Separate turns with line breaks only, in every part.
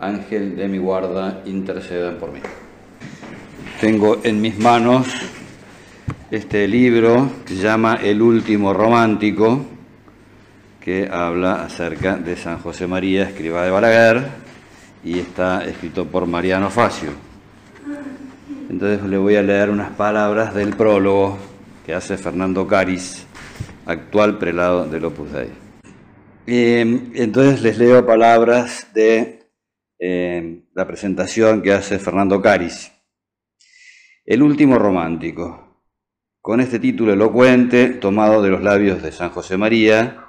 Ángel de mi guarda, intercedan por mí. Tengo en mis manos este libro que se llama El último romántico, que habla acerca de San José María, escriba de Balaguer, y está escrito por Mariano Facio. Entonces le voy a leer unas palabras del prólogo que hace Fernando Caris, actual prelado del Opus Dei. Eh, entonces les leo palabras de la presentación que hace Fernando Caris. El último romántico. Con este título elocuente, tomado de los labios de San José María,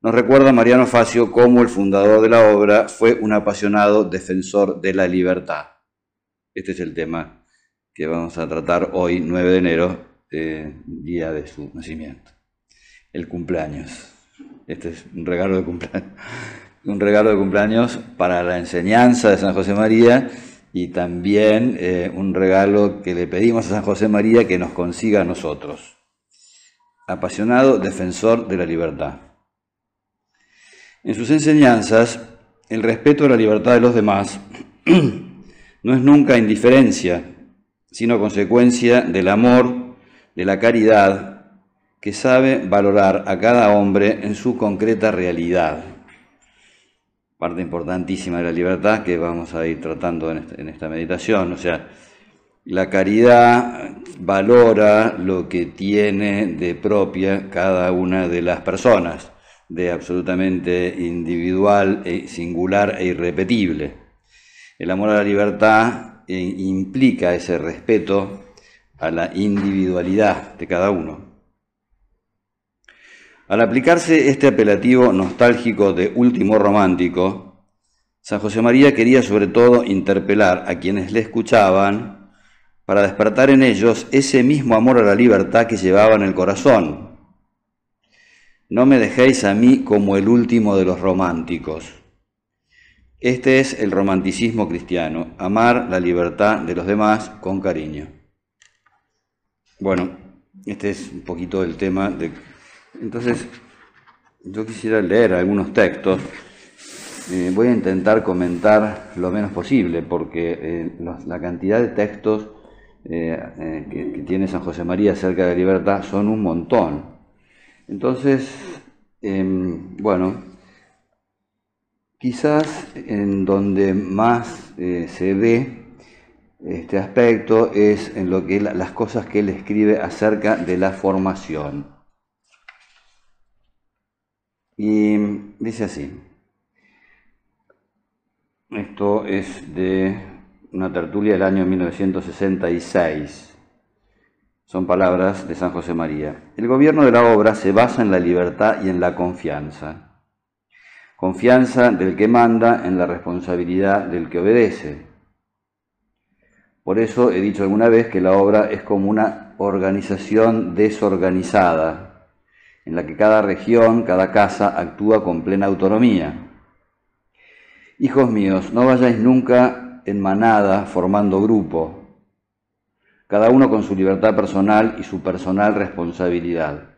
nos recuerda Mariano Facio cómo el fundador de la obra fue un apasionado defensor de la libertad. Este es el tema que vamos a tratar hoy, 9 de enero, día de su nacimiento. El cumpleaños. Este es un regalo de cumpleaños un regalo de cumpleaños para la enseñanza de San José María y también eh, un regalo que le pedimos a San José María que nos consiga a nosotros. Apasionado defensor de la libertad. En sus enseñanzas, el respeto a la libertad de los demás no es nunca indiferencia, sino consecuencia del amor, de la caridad, que sabe valorar a cada hombre en su concreta realidad parte importantísima de la libertad que vamos a ir tratando este, en, esta meditación. O sea, la caridad valora lo que tiene de propia cada una de las personas, de absolutamente individual, e singular e irrepetible. El amor a la libertad eh, implica ese respeto a la individualidad de cada uno. Al aplicarse este apelativo nostálgico de último romántico, San José María quería sobre todo interpelar a quienes le escuchaban para despertar en ellos ese mismo amor a la libertad que llevaba en el corazón. No me dejéis a mí como el último de los románticos. Este es el romanticismo cristiano, amar la libertad de los demás con cariño. Bueno, este es un poquito el tema de entonces, yo quisiera leer algunos textos. Eh, voy a intentar comentar lo menos posible, porque eh, la cantidad de textos eh, que, tiene San José María acerca de libertad son un montón. Entonces, em, bueno, quizás en donde más se ve este aspecto es en lo que las cosas que él escribe acerca de la formación. Y dice así, esto es de una tertulia del año 1966. Son palabras de San José María. El gobierno de la obra se basa en la libertad y en la confianza. Confianza del que manda en la responsabilidad del que obedece. Por eso he dicho alguna vez que la obra es como una organización desorganizada, en la que cada región, cada casa actúa con plena autonomía. Hijos míos, no vayáis nunca en manada formando grupo, cada uno con su libertad personal y su personal responsabilidad.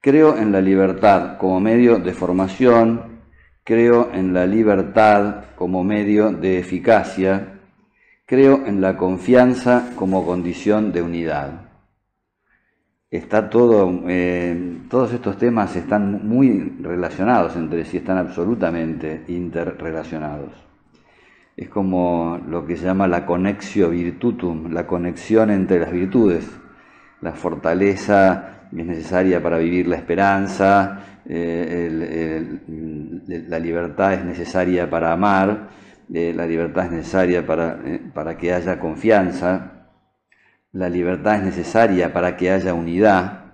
Creo en la libertad como medio de formación, creo en la libertad como medio de eficacia, creo en la confianza como condición de unidad está todo, eh, todos estos temas están muy relacionados entre sí, están absolutamente interrelacionados. Es como lo que se llama la connexio virtutum, la conexión entre las virtudes. La fortaleza es necesaria para vivir la esperanza, eh, la libertad es necesaria para amar, eh, la libertad es necesaria para, para que haya confianza, la libertad es necesaria para que haya unidad.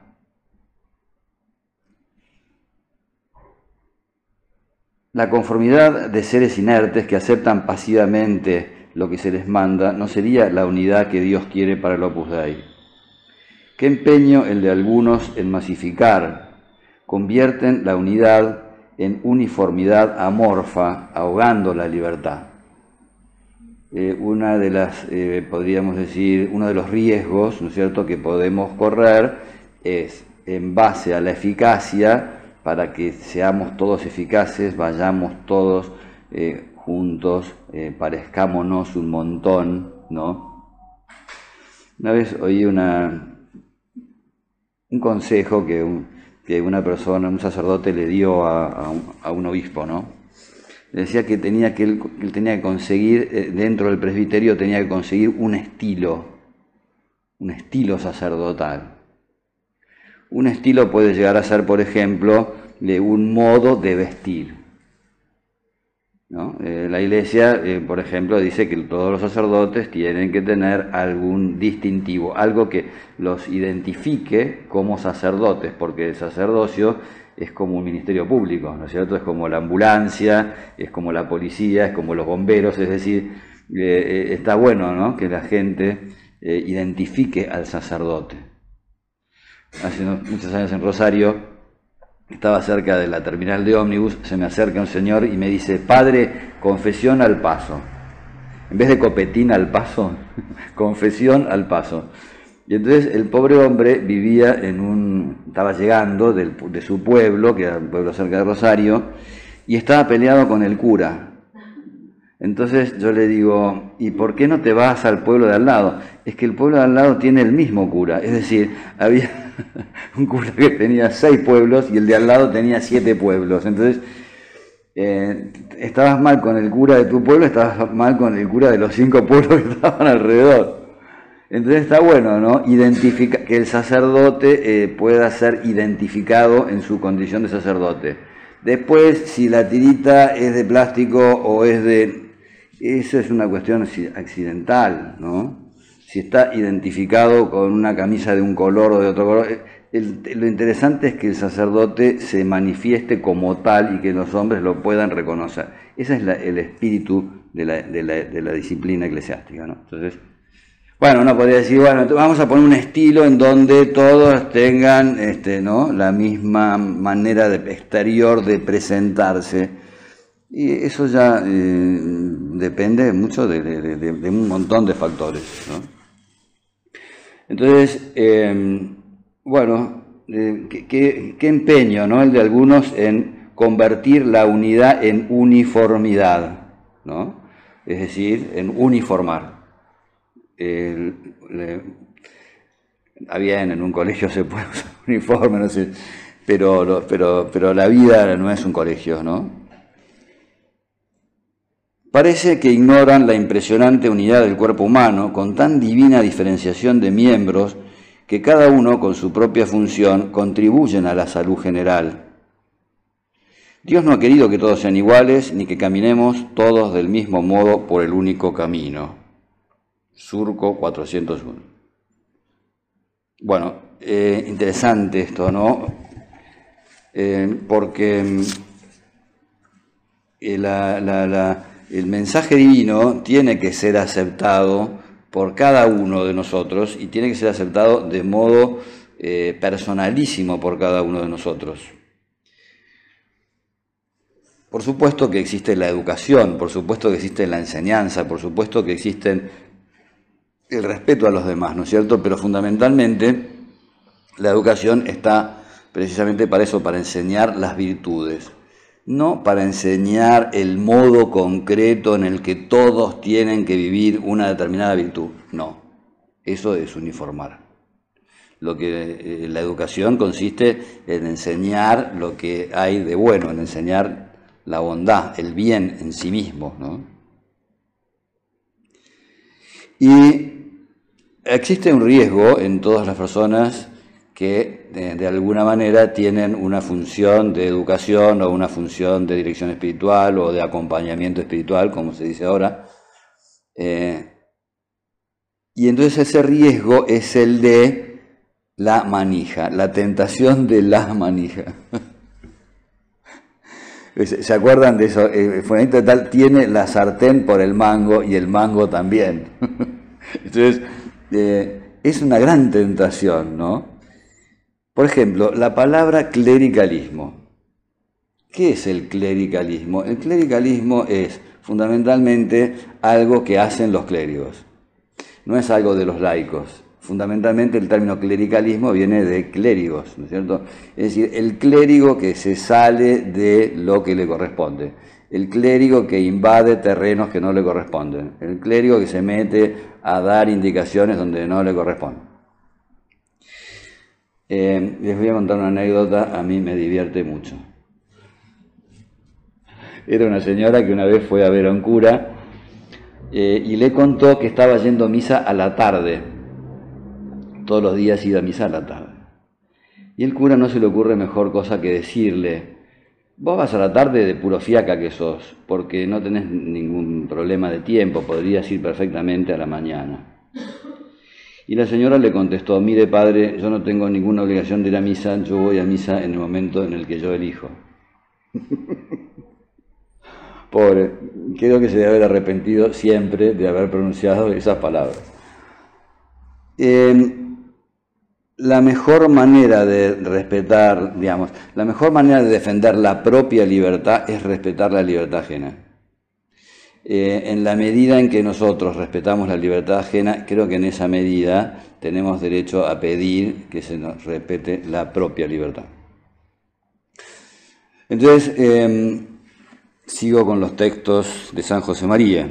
La conformidad de seres inertes que aceptan pasivamente lo que se les manda, no sería la unidad que Dios quiere para el Opus Dei. Qué empeño el de algunos en masificar, convierten la unidad en uniformidad amorfa, ahogando la libertad. Eh, una de las, eh, podríamos decir, uno de los riesgos, ¿no es cierto?, que podemos correr es, en base a la eficacia, para que seamos todos eficaces, vayamos todos eh, juntos, parezcámonos un montón, ¿no? Una vez oí una, un consejo que, una persona, un sacerdote le dio a, un, obispo, ¿no? Decía que tenía que él, tenía que conseguir, eh, dentro del presbiterio tenía que conseguir un estilo, un estilo sacerdotal. Un estilo puede llegar a ser, por ejemplo, de un modo de vestir. Eh, la iglesia, eh, por ejemplo, dice que todos los sacerdotes tienen que tener algún distintivo, algo que los identifique como sacerdotes, porque el sacerdocio es como un ministerio público, ¿no es cierto? Es como la ambulancia, es como la policía, es como los bomberos, es decir, eh, está bueno ¿no? que la gente identifique al sacerdote. Hace muchos años en Rosario estaba cerca de la terminal de ómnibus, se me acerca un señor y me dice, padre, confesión al paso. En vez de copetín al paso, confesión al paso. Y entonces el pobre hombre vivía en un, estaba llegando de su pueblo, que era un pueblo cerca de Rosario, y estaba peleado con el cura. Entonces yo le digo, ¿y por qué no te vas al pueblo de al lado? Es que el pueblo de al lado tiene el mismo cura, es decir, había un cura que tenía seis pueblos y el de al lado tenía siete pueblos. Entonces, eh, estabas mal con el cura de tu pueblo, estabas mal con el cura de los cinco pueblos que estaban alrededor. Entonces está bueno, ¿no? Identifica, que el sacerdote eh, pueda ser identificado en su condición de sacerdote. Después, si la tirita es de plástico o es de eso es una cuestión accidental, ¿no? Si está identificado con una camisa de un color o de otro color. Eh, lo interesante es que el sacerdote se manifieste como tal y que los hombres lo puedan reconocer. Ese es el espíritu de la, disciplina eclesiástica, ¿no? Entonces, bueno, uno podría decir, bueno, vamos a poner un estilo en donde todos tengan este, ¿no? la misma manera de, exterior de presentarse y eso ya eh, depende mucho de, un montón de factores. Entonces, em, bueno, eh, ¿qué, empeño ¿no? el de algunos en convertir la unidad en uniformidad, ¿no? es decir, en uniformar. Había en un colegio se puede usar uniforme, no sé, pero, pero la vida no es un colegio, ¿no? Parece que ignoran la impresionante unidad del cuerpo humano, con tan divina diferenciación de miembros, que cada uno con su propia función contribuyen a la salud general. Dios no ha querido que todos sean iguales, ni que caminemos todos del mismo modo por el único camino. Surco 401. Bueno, eh, interesante esto, ¿no? Eh, porque eh, el mensaje divino tiene que ser aceptado por cada uno de nosotros y tiene que ser aceptado de modo personalísimo por cada uno de nosotros. Por supuesto que existe la educación, por supuesto que existe la enseñanza, por supuesto que existe el respeto a los demás, ¿no es cierto? Pero fundamentalmente la educación está precisamente para eso, para enseñar las virtudes no para enseñar el modo concreto en el que todos tienen que vivir una determinada virtud, no, eso es uniformar. Lo que eh, la educación consiste en enseñar lo que hay de bueno, en enseñar la bondad, el bien en sí mismo, Y existe un riesgo en todas las personas que de, alguna manera tienen una función de educación o una función de dirección espiritual o de acompañamiento espiritual, como se dice ahora. Eh, y entonces ese riesgo es el de la manija, la tentación de la manija. ¿Se acuerdan de eso? Eh, fulanito tal tiene la sartén por el mango y el mango también. Entonces, es una gran tentación, ¿no? Por ejemplo, la palabra clericalismo. ¿Qué es el clericalismo? El clericalismo es fundamentalmente algo que hacen los clérigos. No es algo de los laicos. Fundamentalmente el término clericalismo viene de clérigos, ¿no es cierto? Es decir, el clérigo que se sale de lo que le corresponde, el clérigo que invade terrenos que no le corresponden, el clérigo que se mete a dar indicaciones donde no le corresponden. Eh, les voy a contar una anécdota, a mí me divierte mucho. Era una señora que una vez fue a ver a un cura eh, y le contó que estaba yendo a misa a la tarde todos los días iba a misa a la tarde. Y el cura no se le ocurre mejor cosa que decirle, vos vas a la tarde de puro fiaca que sos, porque no tenés ningún problema de tiempo, podrías ir perfectamente a la mañana. Y la señora le contestó, mire padre, yo no tengo ninguna obligación de ir a misa, yo voy a misa en el momento en el que yo elijo. Pobre, creo que se debe haber arrepentido siempre de haber pronunciado esas palabras. Eh, la mejor manera de respetar, digamos, la mejor manera de defender la propia libertad es respetar la libertad ajena. Eh, en la medida en que nosotros respetamos la libertad ajena, creo que en esa medida tenemos derecho a pedir que se nos respete la propia libertad. Entonces, em, sigo con los textos de San José María.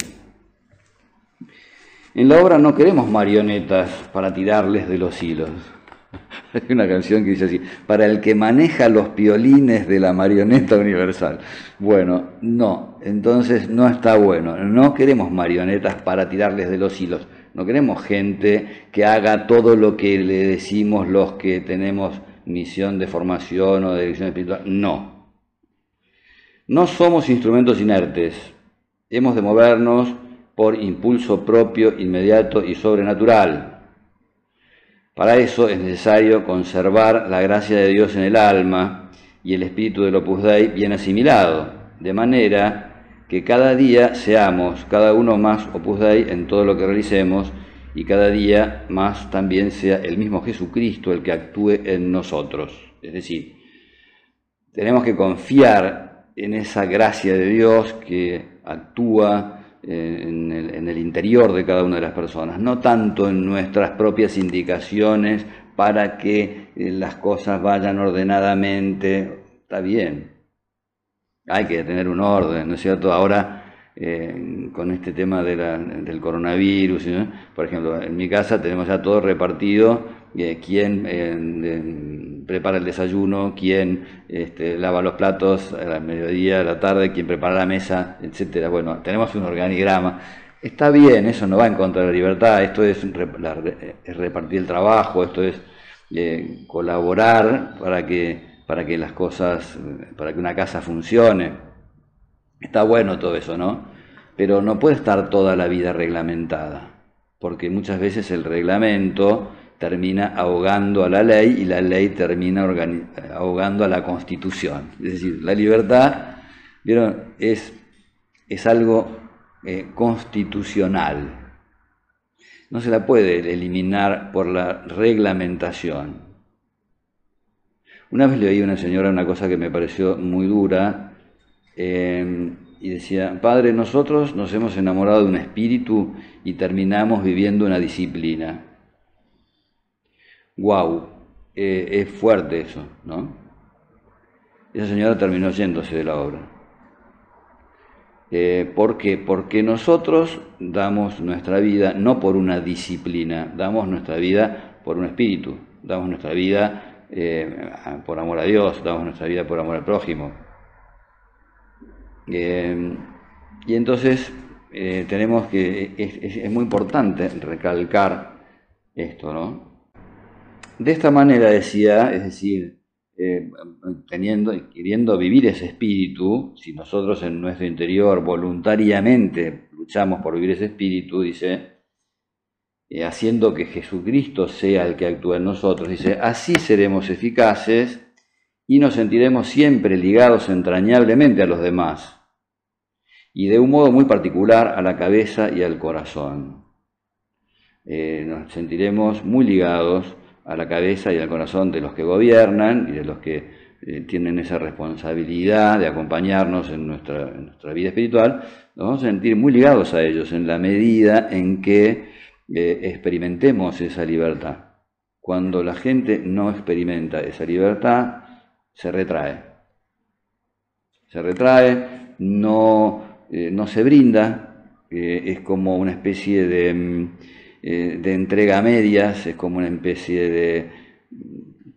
En la obra no queremos marionetas para tirarles de los hilos. Hay una canción que dice así, para el que maneja los piolines de la marioneta universal. Bueno, no, entonces no está bueno. No queremos marionetas para tirarles de los hilos. No queremos gente que haga todo lo que le decimos los que tenemos misión de formación o de dirección espiritual. No. No somos instrumentos inertes. Hemos de movernos por impulso propio, inmediato y sobrenatural para eso es necesario conservar la gracia de Dios en el alma y el espíritu del Opus Dei bien asimilado, de manera que cada día seamos cada uno más Opus Dei en todo lo que realicemos y cada día más también sea el mismo Jesucristo el que actúe en nosotros. Es decir, tenemos que confiar en esa gracia de Dios que actúa en el, interior de cada una de las personas, no tanto en nuestras propias indicaciones para que eh, las cosas vayan ordenadamente. Está bien, hay que tener un orden, ¿no es cierto? Ahora, eh, con este tema del coronavirus, por ejemplo, en mi casa tenemos ya todo repartido, eh, quién prepara el desayuno, quién este, lava los platos al mediodía, a la tarde, quién prepara la mesa, etcétera. Bueno, tenemos un organigrama. Está bien, eso no va en contra de la libertad, esto es, repartir el trabajo, esto es eh, colaborar para que, para que las cosas, para que una casa funcione. Está bueno todo eso, ¿no? Pero no puede estar toda la vida reglamentada, porque muchas veces el reglamento termina ahogando a la ley y la ley termina ahogando a la constitución. Es decir, la libertad, ¿vieron? Es, es algo eh, constitucional. No se la puede eliminar por la reglamentación. Una vez le oí a una señora una cosa que me pareció muy dura eh, y decía, Padre, nosotros nos hemos enamorado de un espíritu y terminamos viviendo una disciplina wow, eh, es fuerte eso, ¿no? Esa señora terminó yéndose de la obra. Eh, ¿Por qué? Porque nosotros damos nuestra vida no por una disciplina, damos nuestra vida por un espíritu, damos nuestra vida eh, por amor a Dios, damos nuestra vida por amor al prójimo. y entonces tenemos que, es muy importante recalcar esto, ¿no? De esta manera decía, es decir, eh, queriendo vivir ese espíritu, si nosotros en nuestro interior voluntariamente luchamos por vivir ese espíritu, dice, eh, haciendo que Jesucristo sea el que actúe en nosotros, dice, así seremos eficaces y nos sentiremos siempre ligados entrañablemente a los demás y de un modo muy particular a la cabeza y al corazón. Eh, nos sentiremos muy ligados a la cabeza y al corazón de los que gobiernan y de los que eh, tienen esa responsabilidad de acompañarnos en nuestra, vida espiritual, nos vamos a sentir muy ligados a ellos en la medida en que eh, experimentemos esa libertad. Cuando la gente no experimenta esa libertad, se retrae. Se retrae, no, eh, no se brinda, es como una especie de, mm, de entrega a medias, es como una especie de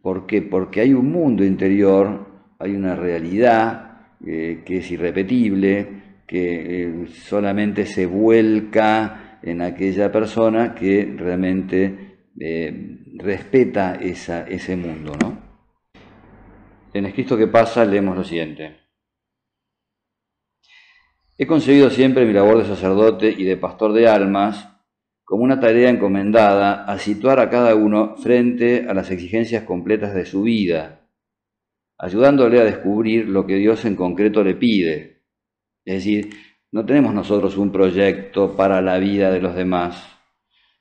¿Por qué? Porque hay un mundo interior, hay una realidad eh, que es irrepetible, que eh, solamente se vuelca en aquella persona que realmente eh, respeta ese mundo. ¿no? En Escrito que pasa leemos lo siguiente. He concebido siempre mi labor de sacerdote y de pastor de almas como una tarea encomendada a situar a cada uno frente a las exigencias completas de su vida, ayudándole a descubrir lo que Dios en concreto le pide. Es decir, no tenemos nosotros un proyecto para la vida de los demás,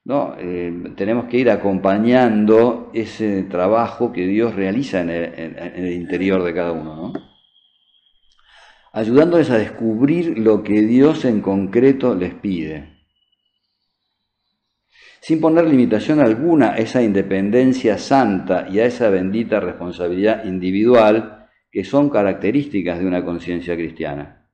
¿no? Eh, tenemos que ir acompañando ese trabajo que Dios realiza en el, interior de cada uno, ¿no? ayudándoles a descubrir lo que Dios en concreto les pide sin poner limitación alguna a esa independencia santa y a esa bendita responsabilidad individual que son características de una conciencia cristiana.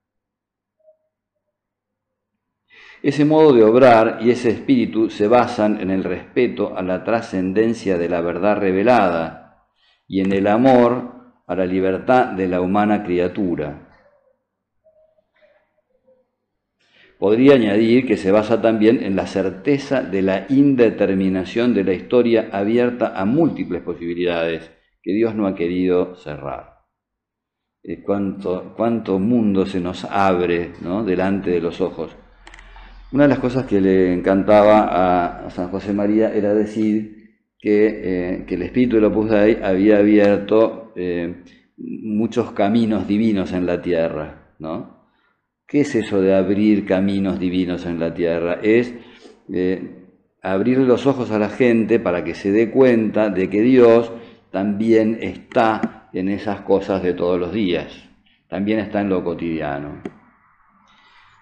Ese modo de obrar y ese espíritu se basan en el respeto a la trascendencia de la verdad revelada y en el amor a la libertad de la humana criatura. Podría añadir que se basa también en la certeza de la indeterminación de la historia abierta a múltiples posibilidades que Dios no ha querido cerrar. Eh, cuánto, mundo se nos abre delante de los ojos. Una de las cosas que le encantaba a San José María era decir que, eh, el espíritu del Opus Dei había abierto eh, muchos caminos divinos en la tierra, ¿no? ¿Qué es eso de abrir caminos divinos en la tierra? Es eh, abrir los ojos a la gente para que se dé cuenta de que Dios también está en esas cosas de todos los días, también está en lo cotidiano.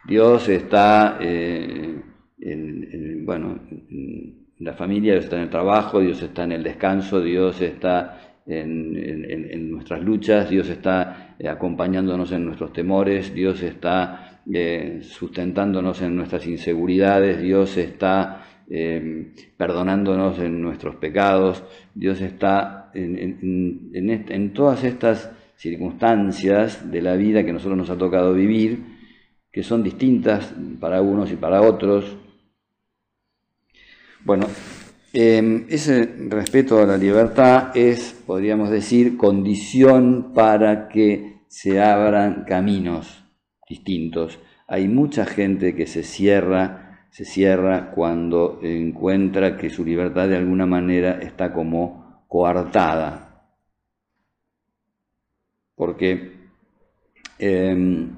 Dios está eh, en, la familia, Dios está en el trabajo, Dios está en el descanso, Dios está en, nuestras luchas, Dios está eh, acompañándonos en nuestros temores, Dios está eh, sustentándonos en nuestras inseguridades, Dios está eh, perdonándonos en nuestros pecados, Dios está en, todas estas circunstancias de la vida que nosotros nos ha tocado vivir, que son distintas para unos y para otros. Bueno, Em, ese respeto a la libertad es, podríamos decir, condición para que se abran caminos distintos. Hay mucha gente que se cierra, se cierra cuando encuentra que su libertad de alguna manera está como coartada. Porque, em,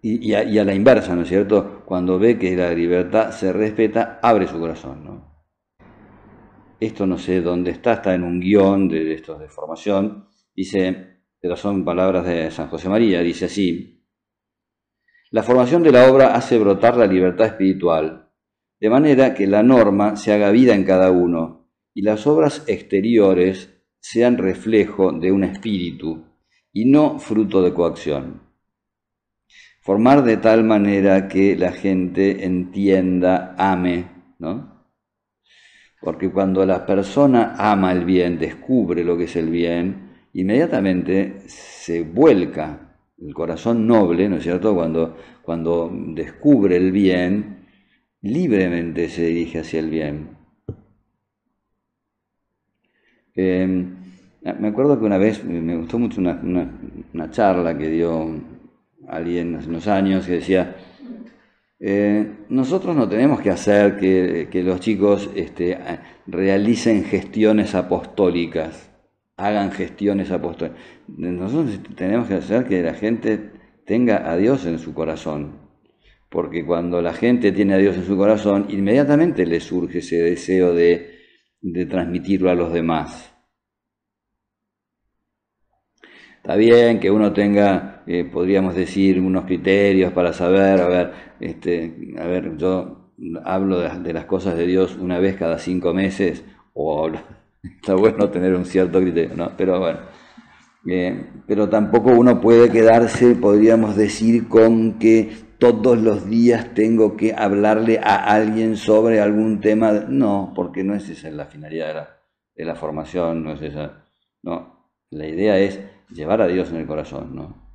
y, a, y, a, la inversa, ¿no es cierto? Cuando ve que la libertad se respeta, abre su corazón, ¿no? Esto no sé dónde está, está en un guion de, estos de formación, dice, pero son palabras de San José María, dice así, la formación de la obra hace brotar la libertad espiritual, de manera que la norma se haga vida en cada uno y las obras exteriores sean reflejo de un espíritu y no fruto de coacción. Formar de tal manera que la gente entienda, ame, ¿no? Porque cuando la persona ama el bien, descubre lo que es el bien, inmediatamente se vuelca el corazón noble, ¿no es cierto? Cuando, cuando descubre el bien, libremente se dirige hacia el bien. Em, me acuerdo que una vez me gustó mucho una, una charla que dio alguien hace unos años que decía, eh, nosotros no tenemos que hacer que, los chicos este, realicen gestiones apostólicas. hagan gestiones apóstoles. Nosotros tenemos que hacer que la gente tenga a Dios en su corazón. Porque cuando la gente tiene a Dios en su corazón, inmediatamente le surge ese deseo de, transmitirlo a los demás. Está bien que uno tenga, eh, podríamos decir, unos criterios para saber, a ver, este, a ver, yo hablo de, las cosas de Dios una vez cada cinco meses, o está bueno tener un cierto criterio, ¿no? Pero bueno, eh, pero tampoco uno puede quedarse, podríamos decir, con que todos los días tengo que hablarle a alguien sobre algún tema. No, porque no es esa la finalidad de la, de la formación, no es esa. No, la idea es llevar a Dios en el corazón, ¿no?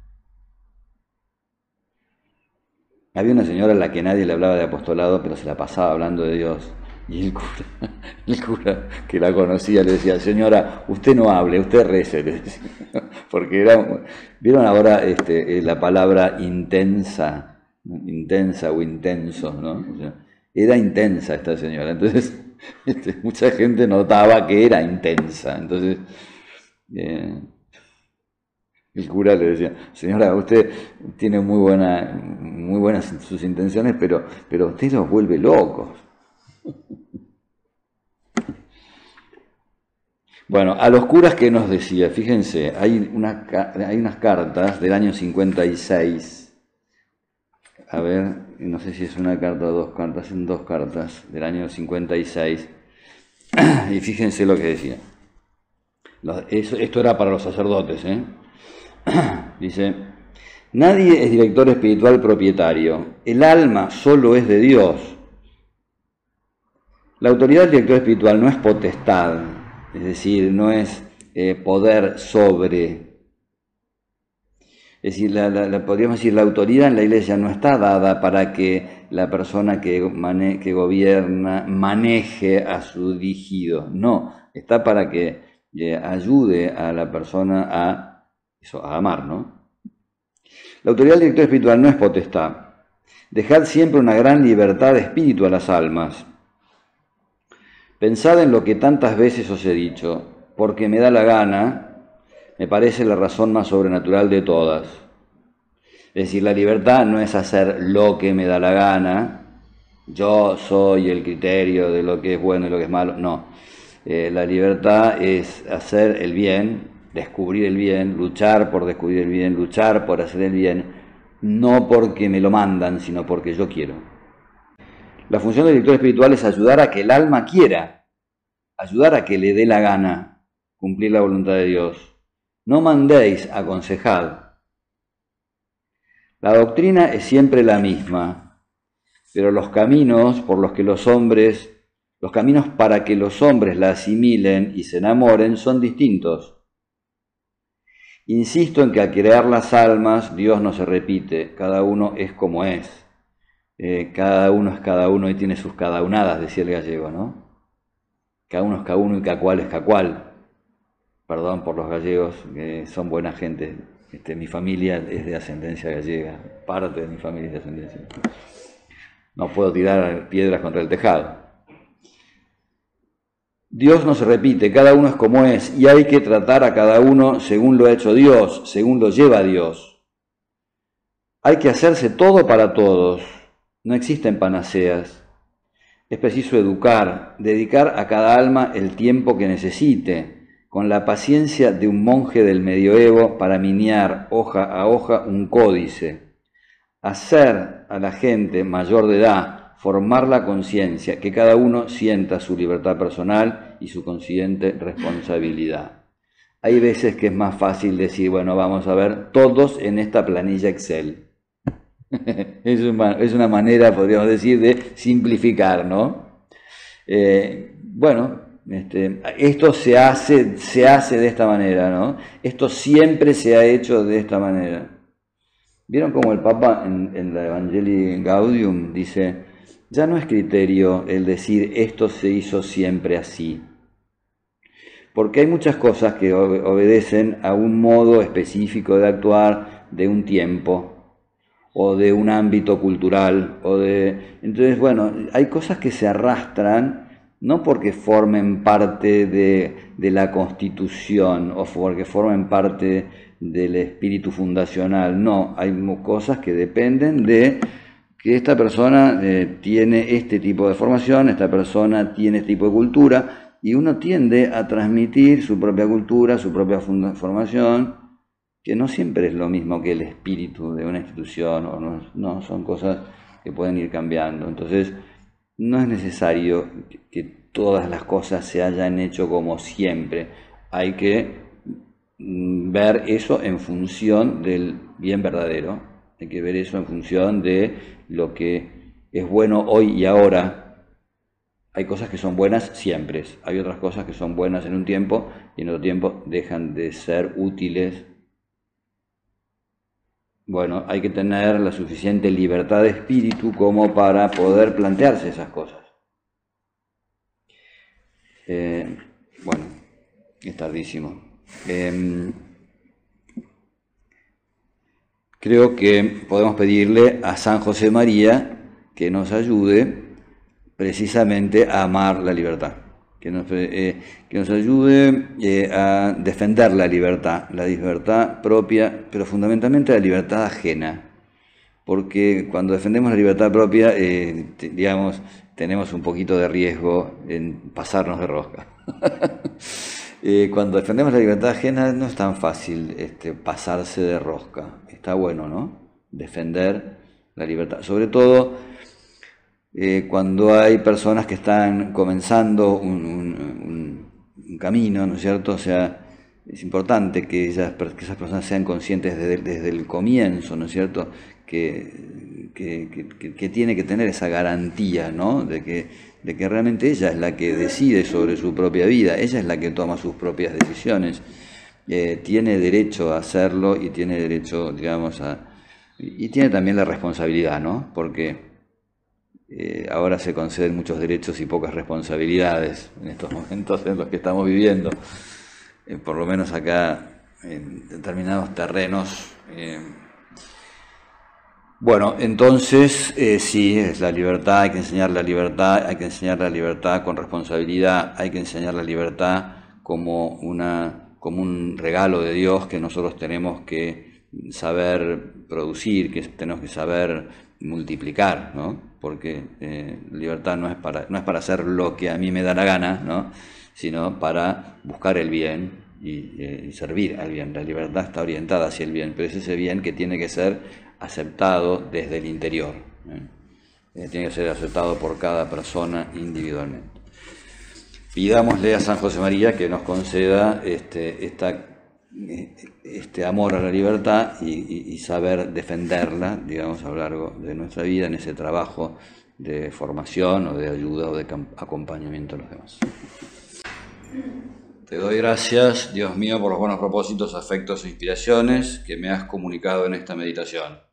Había una señora a la que nadie le hablaba de apostolado, pero se la pasaba hablando de Dios. Y el cura, el cura que la conocía le decía, señora, usted no hable, usted rece, porque era, vieron ahora este, eh, la palabra intensa, intensa o intenso, ¿no? era intensa esta señora, entonces este, mucha gente notaba que era intensa, entonces eh, el cura le decía, señora, usted tiene muy, buena, muy buenas sus intenciones, pero, pero usted los vuelve locos. Bueno, a los curas que nos decía, fíjense, hay, hay unas cartas del año 56. A ver, no sé si es una carta o dos cartas, son dos cartas del año 56. Y fíjense lo que decía. esto era para los sacerdotes, ¿eh? Dice, nadie es director espiritual propietario, el alma solo es de Dios. La autoridad del director espiritual no es potestad, es decir, no es eh, poder sobre. Es decir, la, podríamos decir, la autoridad en la iglesia no está dada para que la persona que, gobierna maneje a su dirigido, no, está para que eh, ayude a la persona a a amar, ¿no? La autoridad del director espiritual no es potestad. Dejad siempre una gran libertad de espíritu a las almas. Pensad en lo que tantas veces os he dicho, porque me da la gana, me parece la razón más sobrenatural de todas. Es decir, la libertad no es hacer lo que me da la gana, yo soy el criterio de lo que es bueno y lo que es malo, no. Eh, la libertad es hacer el bien descubrir el bien, luchar por descubrir el bien, luchar por hacer el bien, no porque me lo mandan, sino porque yo quiero. La función del director espiritual es ayudar a que el alma quiera, ayudar a que le dé la gana cumplir la voluntad de Dios. No mandéis, aconsejad. La doctrina es siempre la misma, pero los caminos por los que los hombres, los caminos para que los hombres la asimilen y se enamoren son distintos. Insisto en que al crear las almas, Dios no se repite, cada uno es como es. Eh, cada uno es cada uno y tiene sus cadaunadas, decía el gallego, ¿no? Cada uno es cada uno y cada cual es cada cual. Perdón por los gallegos, que son buena gente. Este, mi familia es de ascendencia gallega, parte de mi familia es de ascendencia. No puedo tirar piedras contra el tejado. Dios no se repite, cada uno es como es y hay que tratar a cada uno según lo ha hecho Dios, según lo lleva Dios. Hay que hacerse todo para todos, no existen panaceas. Es preciso educar, dedicar a cada alma el tiempo que necesite, con la paciencia de un monje del medioevo para miniar hoja a hoja un códice. Hacer a la gente mayor de edad formar la conciencia, que cada uno sienta su libertad personal y su consciente responsabilidad. Hay veces que es más fácil decir, bueno, vamos a ver todos en esta planilla Excel. es, una, manera, podríamos decir, de simplificar, ¿no? Eh, bueno, este, esto se hace, se hace de esta manera, ¿no? Esto siempre se ha hecho de esta manera. ¿Vieron cómo el Papa en, la Evangelii Gaudium dice, ya no es criterio el decir esto se hizo siempre así, porque hay muchas cosas que obedecen a un modo específico de actuar de un tiempo o de un ámbito cultural o de entonces bueno hay cosas que se arrastran no porque formen parte de, la constitución o porque formen parte del espíritu fundacional, no, hay cosas que dependen de que esta persona eh, tiene este tipo de formación, esta persona tiene este tipo de cultura, y uno tiende a transmitir su propia cultura, su propia formación, que no siempre es lo mismo que el espíritu de una institución, o no, no son cosas que pueden ir cambiando. Entonces, no es necesario que todas las cosas se hayan hecho como siempre. Hay que mm, ver eso en función del bien verdadero. Hay que ver eso en función de lo que es bueno hoy y ahora. Hay cosas que son buenas siempre. Hay otras cosas que son buenas en un tiempo y en otro tiempo dejan de ser útiles bueno, hay que tener la suficiente libertad de espíritu como para poder plantearse esas cosas. Eh, bueno, es tardísimo. Em, creo que podemos pedirle a San José María que nos ayude precisamente a amar la libertad que nos, eh, ayude eh, a defender la libertad, la libertad propia, pero fundamentalmente la libertad ajena. Porque cuando defendemos la libertad propia, eh, digamos, tenemos un poquito de riesgo en pasarnos de rosca. cuando defendemos la libertad ajena no es tan fácil este, pasarse de rosca. Está bueno, ¿no? Defender la libertad. Sobre todo eh, cuando hay personas que están comenzando un, camino, ¿no es cierto? O sea, es importante que, esas personas sean conscientes desde, el comienzo, ¿no es cierto? Que, que, tiene que tener esa garantía, ¿no? De que, de que realmente ella es la que decide sobre su propia vida, ella es la que toma sus propias decisiones. Eh, tiene derecho a hacerlo y tiene derecho, digamos, a... Y tiene también la responsabilidad, ¿no? Porque eh, ahora se conceden muchos derechos y pocas responsabilidades en estos momentos en los que estamos viviendo, eh, por lo menos acá en determinados terrenos. Eh. Bueno, entonces sí, es la libertad, hay que enseñar la libertad, hay que enseñar la libertad con responsabilidad, hay que enseñar la libertad como, una, como un regalo de Dios que nosotros tenemos que saber producir, que tenemos que saber multiplicar, ¿no? porque eh, libertad no es, para, no es para hacer lo que a mí me da la gana, ¿no? sino para buscar el bien y, servir al bien. La libertad está orientada hacia el bien, pero es ese bien que tiene que ser aceptado desde el interior. ¿eh? Eh, tiene que ser aceptado por cada persona individualmente. Pidámosle a San José María que nos conceda este, esta este amor a la libertad y, saber defenderla, digamos, a lo largo de nuestra vida en ese trabajo de formación o de ayuda o de acompañamiento a los demás. Te doy gracias, Dios mío, por los buenos propósitos, afectos e inspiraciones que me has comunicado en esta meditación.